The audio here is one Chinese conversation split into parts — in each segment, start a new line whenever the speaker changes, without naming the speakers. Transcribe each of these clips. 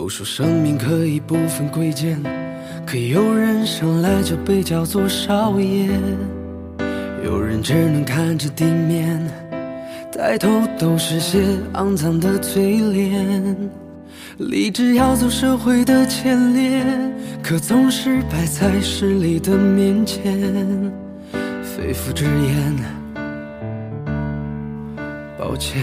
都说生命可以不分贵贱，可有人生来就被叫做少爷，有人只能看着地面，抬头都是些肮脏的嘴脸。立志要走社会的前列，可总是摆在势力的面前，肺腑之言，抱歉。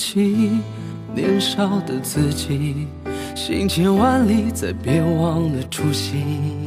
起，年少的自己，行千万里，再别忘了初心。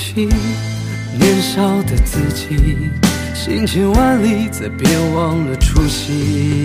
起，年少的自己，行千万里，再别忘了初心。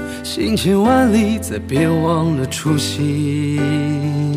行千万里，再别忘了初心。